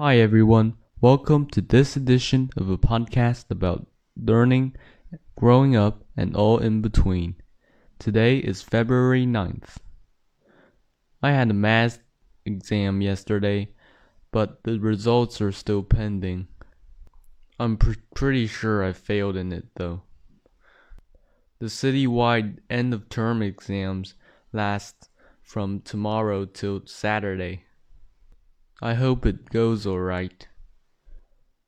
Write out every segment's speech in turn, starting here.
Hi, everyone. Welcome to this edition of a podcast about learning, growing up, and all in between. Today is February 9th. I had a math exam yesterday, but the results are still pending. I'm pr- pretty sure I failed in it though. The citywide end of term exams last from tomorrow till Saturday. I hope it goes alright.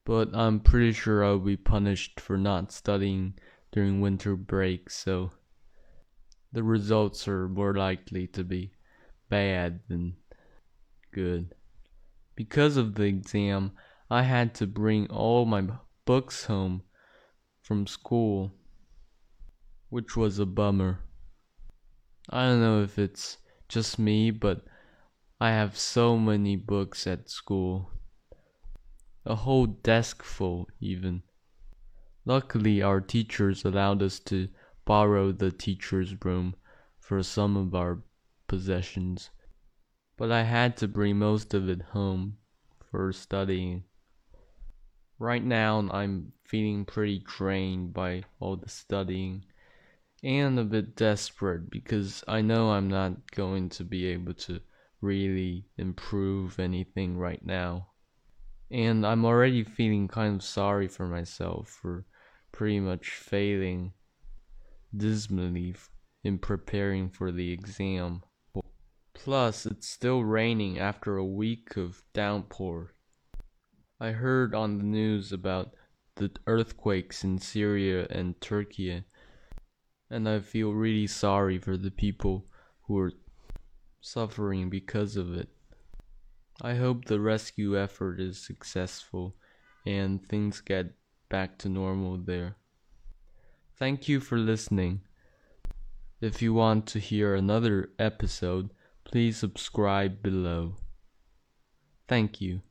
But I'm pretty sure I'll be punished for not studying during winter break, so the results are more likely to be bad than good. Because of the exam, I had to bring all my books home from school, which was a bummer. I don't know if it's just me, but I have so many books at school. A whole desk full, even. Luckily, our teachers allowed us to borrow the teacher's room for some of our possessions, but I had to bring most of it home for studying. Right now, I'm feeling pretty drained by all the studying and a bit desperate because I know I'm not going to be able to really improve anything right now. And I'm already feeling kind of sorry for myself for pretty much failing dismally in preparing for the exam. Plus, it's still raining after a week of downpour. I heard on the news about the earthquakes in Syria and Turkey, and I feel really sorry for the people who are suffering because of it. I hope the rescue effort is successful and things get back to normal there. Thank you for listening. If you want to hear another episode, please subscribe below. Thank you.